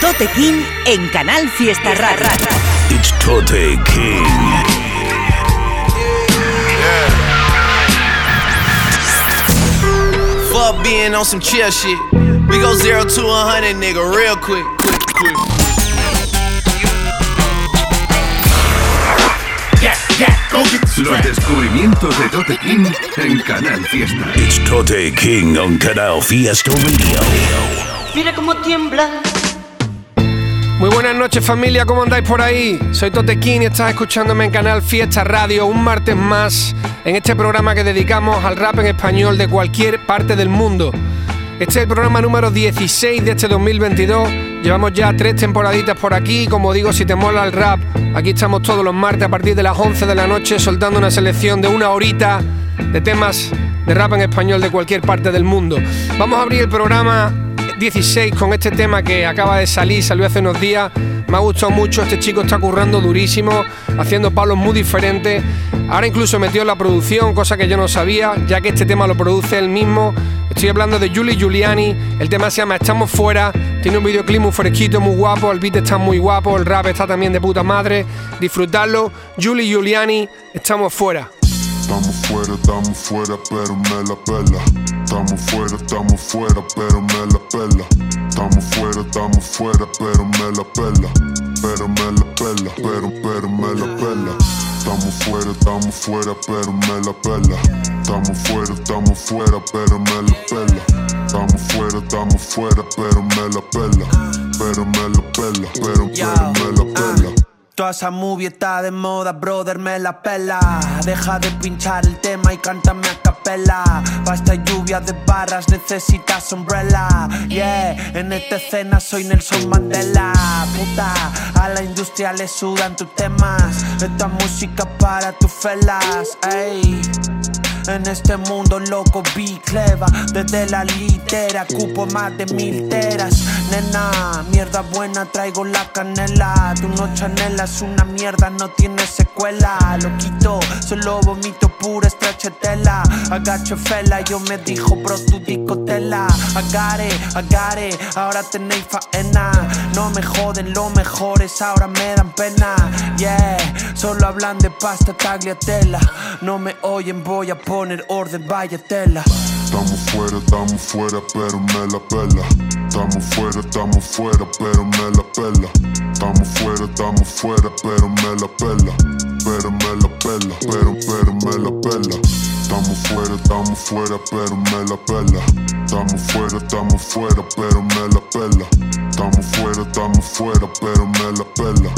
Tote King en Canal Fiesta Rara. It's Tote King. Fuck being on some chill shit. We go zero to a hundred, nigga, real quick, Los descubrimientos de Tote King en Canal Fiesta. It's Tote King on Canal Fiesta Radio. Mira cómo tiembla. Muy buenas noches familia, ¿cómo andáis por ahí? Soy Tote King y estás escuchándome en Canal Fiesta Radio un martes más en este programa que dedicamos al rap en español de cualquier parte del mundo. Este es el programa número 16 de este 2022. Llevamos ya tres temporaditas por aquí. Como digo, si te mola el rap, aquí estamos todos los martes a partir de las 11 de la noche soltando una selección de una horita de temas de rap en español de cualquier parte del mundo. Vamos a abrir el programa 16 con este tema que acaba de salir, salió hace unos días. Me ha gustado mucho, este chico está currando durísimo, haciendo palos muy diferentes. Ahora incluso metió en la producción, cosa que yo no sabía, ya que este tema lo produce él mismo. Estoy hablando de Julie Giuliani, el tema se llama Estamos Fuera, tiene un videoclip muy fresquito, muy guapo, el beat está muy guapo, el rap está también de puta madre. Disfrutarlo, Julie Giuliani, Estamos Fuera. Estamos fuera, estamos fuera, pero me la pela. Estamos fuera, estamos fuera, pero me la pela. Estamos fuera, estamos fuera, pero me la pela. Pero me la pela, pero, pero me la pela. Estamos fuera, estamos fuera, pero me la pela. Estamos fuera, estamos fuera, pero me la pela. Estamos fuera, estamos fuera, pero me la pela. Pero me la pela, pero, pero me la pela. Toda esa movie está de moda, brother, me la pela. Deja de pinchar el tema y cántame a capela. Basta lluvia de barras, necesitas umbrella. Yeah, en esta escena soy Nelson Mandela. Puta, a la industria le sudan tus temas. Esta música para tus felas, ey. En este mundo loco vi cleva Desde la litera cupo más de mil teras. Nena, mierda buena traigo la canela. Tu no chanelas una mierda no tiene secuela. Lo quito, solo vomito pura estrachetela Agacho fela, yo me dijo bro tu discotela Agare, agare, ahora tenéis faena. No me joden, lo mejores ahora me dan pena. Yeah, solo hablan de pasta tagliatella. No me oyen, voy a poner fuera, estamos fuera, pero me la pela. Estamos fuera, estamos fuera, pero me la pela. Estamos fuera, estamos fuera, pero me la pela. Pero me la pela, pero, pero me la pela. Estamos fuera, estamos fuera, pero me la pela. Estamos fuera, estamos fuera, pero me la pela. Estamos fuera, estamos fuera, pero me la pela.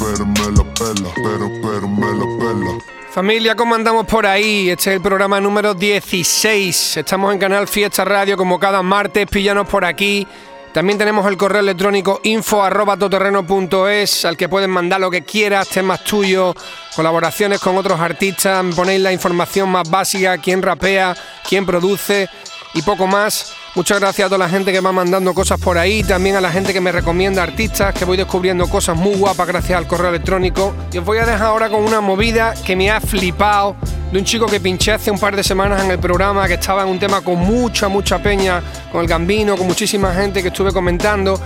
Pero me la pela, pero, pero me la pela. Familia, ¿cómo andamos por ahí? Este es el programa número 16. Estamos en Canal Fiesta Radio como cada martes, pillanos por aquí. También tenemos el correo electrónico info arroba toterreno.es al que pueden mandar lo que quieras, temas tuyos, colaboraciones con otros artistas, ponéis la información más básica, quién rapea, quién produce y poco más. Muchas gracias a toda la gente que va mandando cosas por ahí, también a la gente que me recomienda artistas, que voy descubriendo cosas muy guapas gracias al correo electrónico. Y os voy a dejar ahora con una movida que me ha flipado de un chico que pinché hace un par de semanas en el programa, que estaba en un tema con mucha, mucha peña, con el Gambino, con muchísima gente que estuve comentando.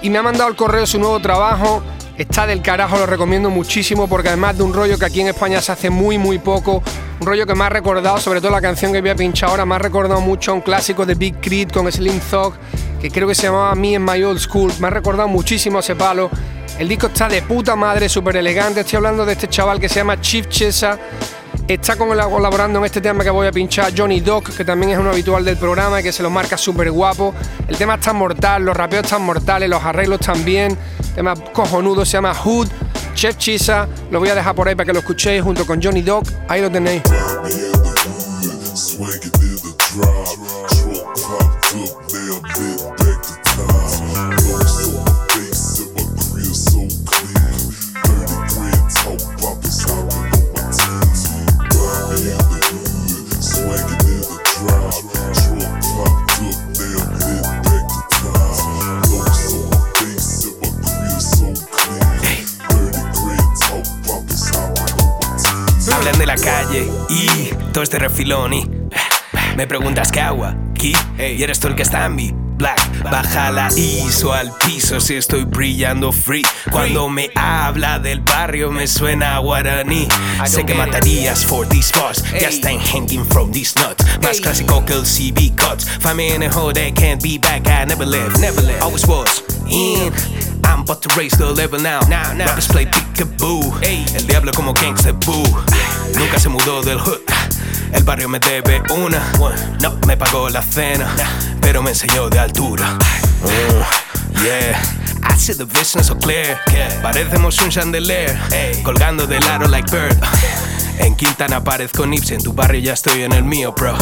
Y me ha mandado el correo su nuevo trabajo. Está del carajo, lo recomiendo muchísimo porque además de un rollo que aquí en España se hace muy muy poco, rollo que me ha recordado, sobre todo la canción que voy a pinchar ahora, me ha recordado mucho a un clásico de Big Creed con Slim Thug, que creo que se llamaba Me and My Old School, me ha recordado muchísimo ese palo. El disco está de puta madre, súper elegante, estoy hablando de este chaval que se llama Chief Chesa, Está colaborando en este tema que voy a pinchar Johnny Doc, que también es un habitual del programa y que se lo marca súper guapo. El tema está mortal, los rapeos están mortales, los arreglos también. El tema cojonudo se llama Hood, Chef Chisa. Lo voy a dejar por ahí para que lo escuchéis junto con Johnny Doc. Ahí lo tenéis. Este refilón y me preguntas qué agua, aquí y eres tú el que está en mí. Black, baja la ISO al piso si estoy brillando free. Cuando me habla del barrio me suena guaraní. Sé que matarías for these bars, ya están hanging from these nuts. Más clásico que el CB cuts. Find me in a hole that can't be back. I never live, never live. Always was in. I'm about to raise the level now. Now, now. Rappers play peekaboo. El diablo como gangsta boo. Nunca se mudó del hood. El barrio me debe una. No me pagó la cena, pero me enseñó de altura. Mm, yeah. I see the vision so clear. Parecemos un chandelier. Colgando del aro like bird. En Quintana parezco Nipsey, en tu barrio ya estoy en el mío, bro.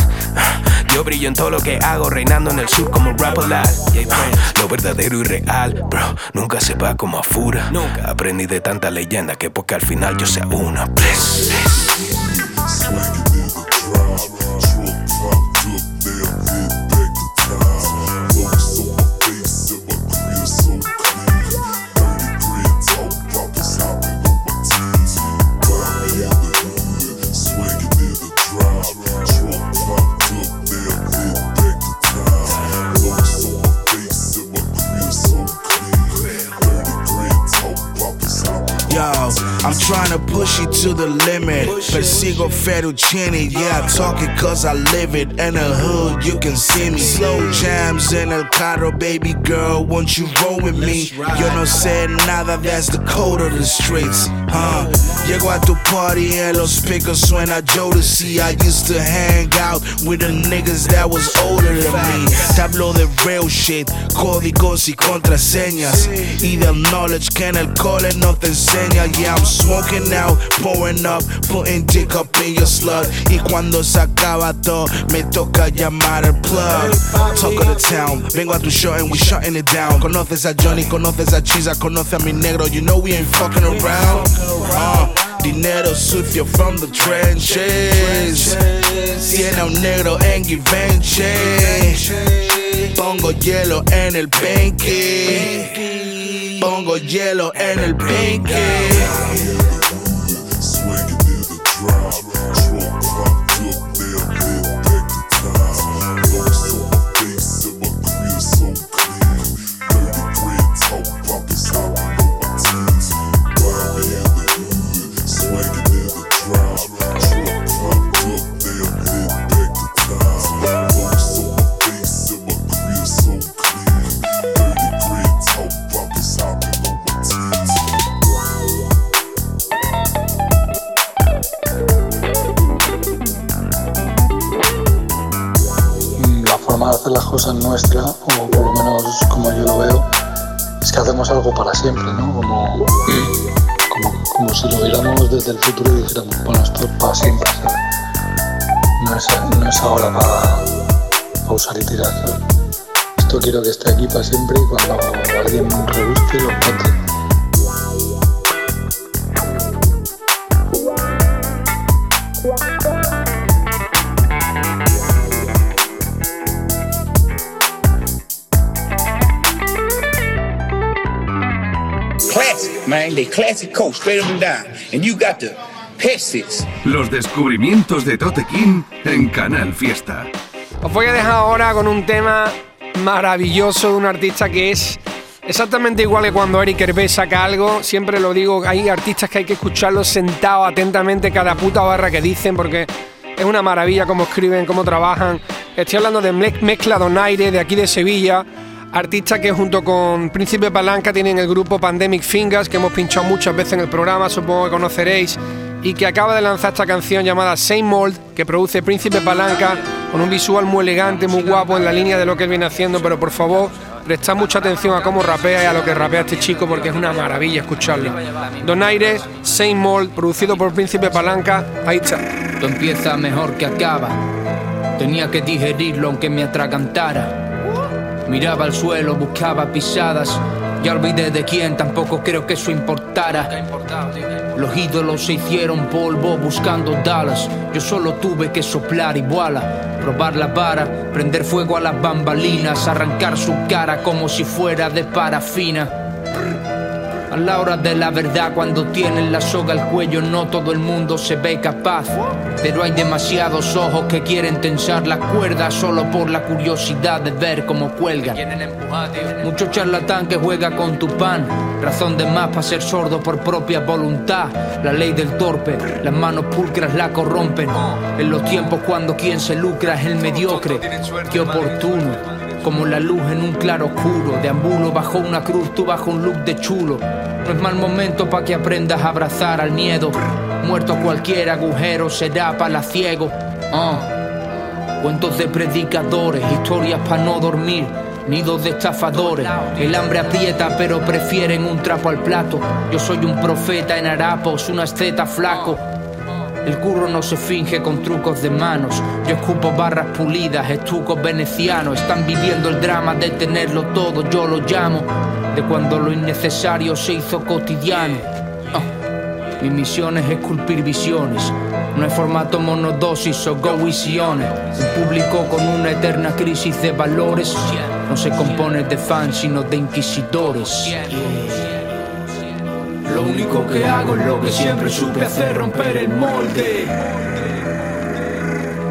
Yo brillo en todo lo que hago, reinando en el sur como Rap Lo verdadero y real, bro, nunca se va como a fura. Nunca aprendí de tanta leyenda que porque al final yo sea una. Bless. I'm trying to push you to the limit. Persigo fettuccine, yeah, I talk it cause I live it. In the hood, you can see me. Slow jams in el carro, baby girl, won't you roll with me? Yo no sé nada, that's the code of the streets. Huh? Llego a tu party and los speakers suena Jodeci. I used to hang out with the niggas that was older than me. Te hablo de real shit, códigos y contraseñas. Y del knowledge que en el cole no te enseña. Yeah, I'm smoking out, pouring up, putting dick up in your slug. Y cuando se acaba todo, me toca llamar el plug. Talk of the town, vengo a tu show and we shutting it down. Conoces a Johnny, conoces a Chisa, conoce a mi negro. You know we ain't fucking around. Uh, dinero sucio from the trenches. Tiene un negro en Givenchy. Pongo hielo en el penque. Pongo hielo en el penque. El futuro y dijéramos, bueno, esto es para siempre, No es, no es ahora para, usar y tirar, Esto quiero que esté aquí para siempre y cuando alguien rebusque lo encuentre. man. They classic coach, straight up and down. And you got the Los descubrimientos de Tote King en Canal Fiesta. Os voy a dejar ahora con un tema maravilloso de un artista que es exactamente igual que cuando Eric Hervé saca algo. Siempre lo digo, hay artistas que hay que escucharlos sentados atentamente cada puta barra que dicen porque es una maravilla cómo escriben, cómo trabajan. Estoy hablando de Mezcla Donaire de aquí de Sevilla artista que junto con Príncipe Palanca tienen el grupo Pandemic Fingers, que hemos pinchado muchas veces en el programa, supongo que conoceréis, y que acaba de lanzar esta canción llamada Same Mold, que produce Príncipe Palanca, con un visual muy elegante, muy guapo, en la línea de lo que él viene haciendo, pero por favor, prestad mucha atención a cómo rapea y a lo que rapea este chico, porque es una maravilla escucharlo. Donaire, Same Mold, producido por Príncipe Palanca, ahí está. empieza mejor que acaba. Tenía que digerirlo aunque me atragantara. Miraba al suelo, buscaba pisadas. Ya olvidé de quién, tampoco creo que eso importara. Los ídolos se hicieron polvo buscando Dallas. Yo solo tuve que soplar y voilà. Probar la vara, prender fuego a las bambalinas, arrancar su cara como si fuera de parafina. A la hora de la verdad, cuando tienen la soga al cuello, no todo el mundo se ve capaz. Pero hay demasiados ojos que quieren tensar la cuerda solo por la curiosidad de ver cómo cuelgan. Mucho charlatán que juega con tu pan, razón de más para ser sordo por propia voluntad. La ley del torpe, las manos pulcras la corrompen. En los tiempos cuando quien se lucra es el mediocre, qué oportuno como la luz en un claro oscuro. Deambulo bajo una cruz, tú bajo un look de chulo. No es mal momento para que aprendas a abrazar al miedo. Muerto cualquier agujero será para ciego. Ah. Cuentos de predicadores, historias para no dormir. Nidos de estafadores, el hambre aprieta pero prefieren un trapo al plato. Yo soy un profeta en harapos, un asceta flaco. El curro no se finge con trucos de manos. Yo escupo barras pulidas, estucos venecianos. Están viviendo el drama de tenerlo todo, yo lo llamo. De cuando lo innecesario se hizo cotidiano. Oh. Mi misión es esculpir visiones. No hay formato monodosis o go visiones. Un público con una eterna crisis de valores. No se compone de fans, sino de inquisidores. Lo único que hago es lo que siempre supe hacer, romper el molde.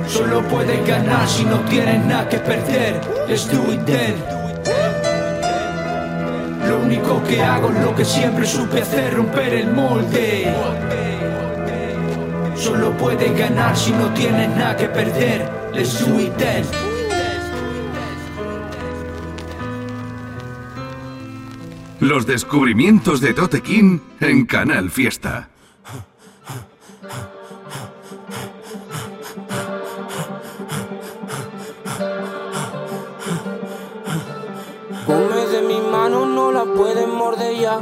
Solo puedes ganar si no tienes nada que perder. Let's do it. Lo único que hago es lo que siempre supe hacer, romper el molde. Solo puedes ganar si no tienes nada que perder. Let's do it. Los descubrimientos de Tote King en Canal Fiesta. Come de mi mano, no la puedes morder ya.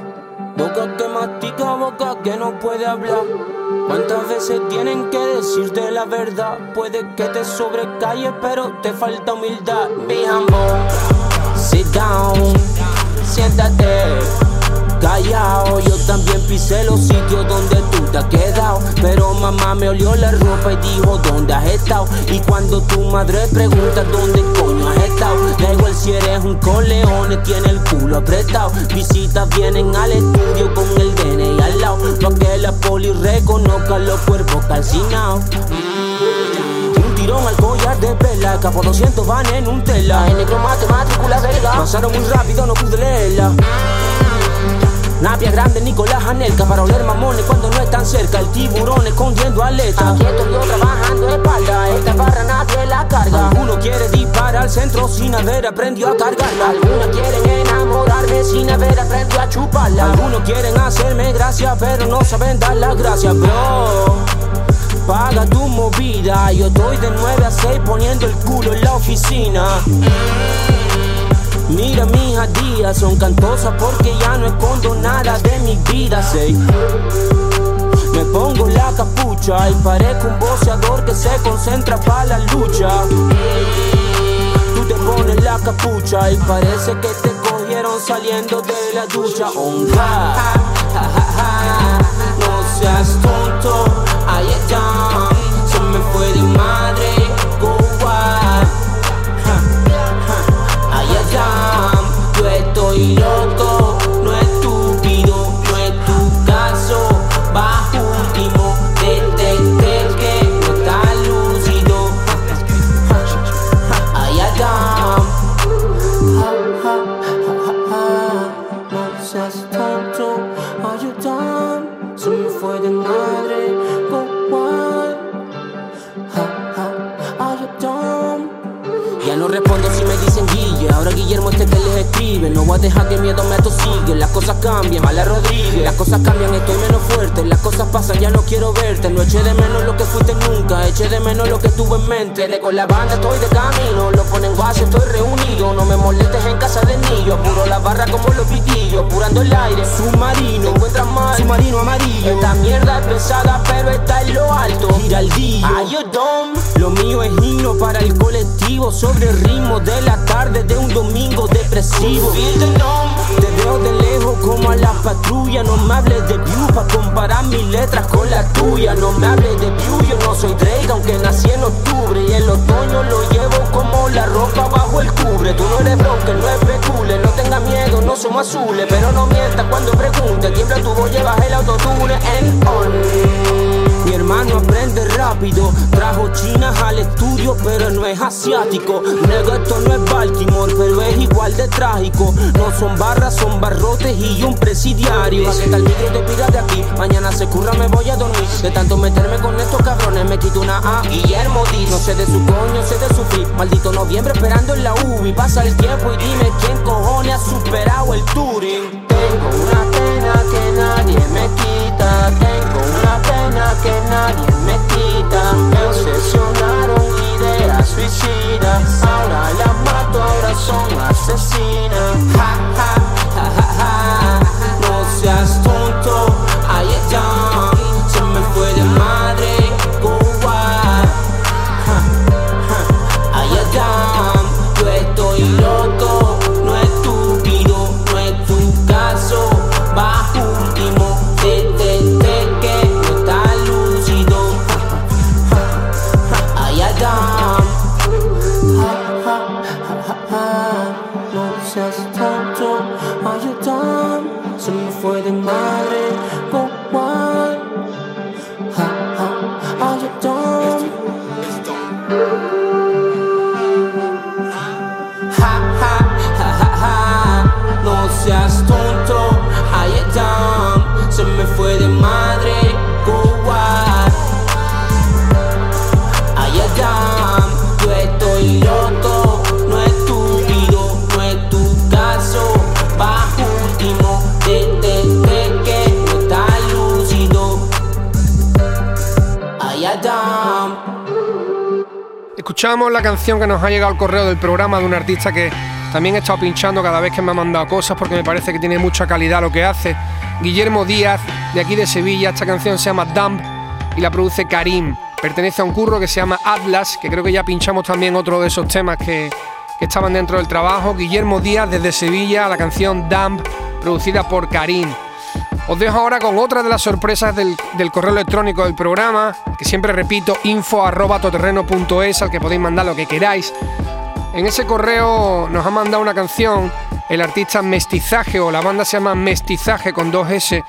Boca que mastica, boca que no puede hablar. ¿Cuántas veces tienen que decirte la verdad? Puede que te sobrecalle, pero te falta humildad. Be humble, sit down, siéntate. Callao, yo también pisé los sitios donde tú te has quedado. Pero mamá me olió la ropa y dijo, ¿dónde has estado? Y cuando tu madre pregunta, ¿dónde coño has estado? Da igual si eres un coleone, tiene el culo apretado. Visitas vienen al estudio con el DNI al lado. Pa' que la poli reconozca los cuerpos calcinados. Un tirón al collar de vela, capo 200 van en un tela. En negro mate, matrícula verga. Pasaron muy rápido, no pude leerla. Navia grande, Nicolás Anelka Para oler mamones cuando no están cerca El tiburón escondiendo aletas Quieto yo trabajando espalda Esta barra nadie la carga Alguno quiere disparar al centro sin haber aprendido a cargarla Algunos quieren enamorarme sin haber aprendido a chuparla Algunos quieren hacerme gracia pero no saben dar las gracias, bro Paga tu movida, yo estoy de 9 a 6 poniendo el culo en la oficina Mira mis días son cantosas porque ya no escondo nada de mi vida, say. Me pongo la capucha y parezco un boxeador que se concentra para la lucha. Tú te pones la capucha y parece que te cogieron saliendo de la ducha. Ja. No seas tonto, Ay, yo estoy loco, no estúpido, no es tu caso. Bajo último, detecté que no está lúcido. Ay, ay, no seas tonto, ay, ay, se me fue de madre, ahora Guillermo este que les escribe. No voy a dejar que miedo me atosigue. Las cosas cambian, Mala Rodríguez. Las cosas cambian, estoy menos fuerte. Las cosas pasan, ya no quiero verte. No eché de menos lo que fuiste nunca, eché de menos lo que tuve en mente. De con la banda estoy de camino, lo ponen base, estoy reunido. No me molestes en casa de niño, apuro la barra como los piquillos, apurando el aire. Submarino, encuentras mal, submarino amarillo. Esta mierda es pesada, pero está en lo alto. Gira el día, ay, yo dom. Sobre el ritmo de la tarde de un domingo depresivo. Te veo de lejos como a la patrulla. No me hables de view para comparar mis letras con la tuya. No me hables de view, yo no soy Drake, aunque nací en octubre. Y el otoño lo llevo como la ropa bajo el cubre. Tú no eres broker, no es pecule. No tengas miedo, no somos azules, pero no mientas cuando pregunte. Tiembla tu voz, llevas el autotune en on. Mi hermano aprende rápido, trajo chinas al estudio, pero no es asiático. Negro, esto no es Baltimore, pero es igual de trágico. No son barras, son barrotes y un presidiario. ¿A qué tal micro te pira de aquí? Mañana se curra, me voy a dormir. De tanto meterme con estos cabrones, me quito una A. Guillermo Díaz, no sé de su coño, sé de su fin. Maldito noviembre esperando en la UBI. Pasa el tiempo y dime quién cojones ha superado el Turing. Tengo una pena que nadie me quita. Tengo una pena que nadie me quita. Me obsesionaron ideas suicidas. Ahora las mato, ahora son asesinas. Ja, ja, ja. No seas tonto, I am ja. Escuchamos la canción que nos ha llegado al correo del programa de un artista que también he estado pinchando cada vez que me ha mandado cosas porque me parece que tiene mucha calidad lo que hace. Guillermo Díaz, de aquí de Sevilla. Esta canción se llama Dump y la produce Karim. Pertenece a un curro que se llama Atlas, que creo que ya pinchamos también otro de esos temas que, que estaban dentro del trabajo. Guillermo Díaz desde Sevilla, la canción Dump, producida por Karim. Os dejo ahora con otra de las sorpresas del, correo electrónico del programa, que siempre repito, info arroba al que podéis mandar lo que queráis. En ese correo nos ha mandado una canción el artista Mestizaje, o la banda se llama Mestizaje con dos S.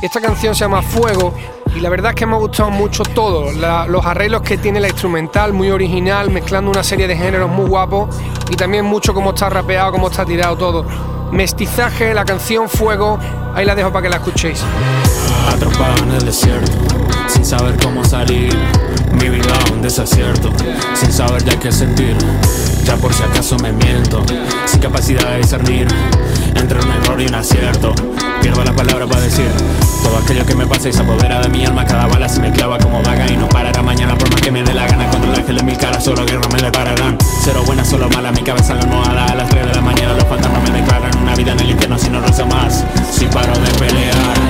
Esta canción se llama Fuego, y la verdad es que me ha gustado mucho todo. los arreglos que tiene la instrumental, muy original, mezclando una serie de géneros muy guapos, y también mucho cómo está rapeado, cómo está tirado todo. Mestizaje, la canción Fuego, ahí la dejo para que la escuchéis. Atrapado en el desierto, sin saber cómo salir. Mi vida un desacierto, sin saber ya qué sentir. Ya por si acaso me miento, sin capacidad de discernir entre un error y un acierto. Pierdo las palabras para decir todo aquello que me pasa y se apodera de mi alma. Cada bala se me clava como vaga y no parará mañana por más que me dé la gana. Contra el ángel en mi cara, solo guerra me depararán. Cero buena, solo mala, mi cabeza en la almohada. A las 3 de la mañana los fantasmas me declaran una vida en el infierno si no rezo más. Si paro de pelear.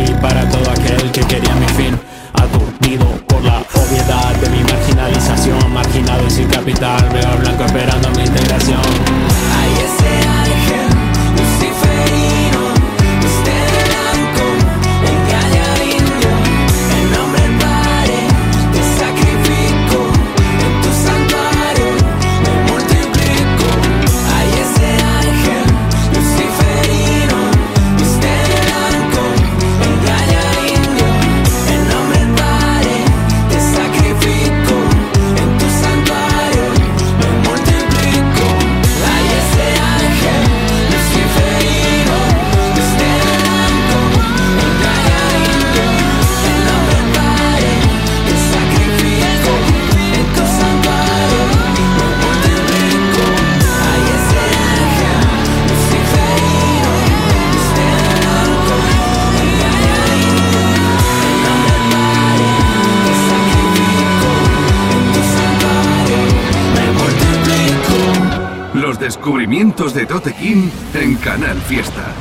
Aquí, para todo aquel de Tote en Canal Fiesta.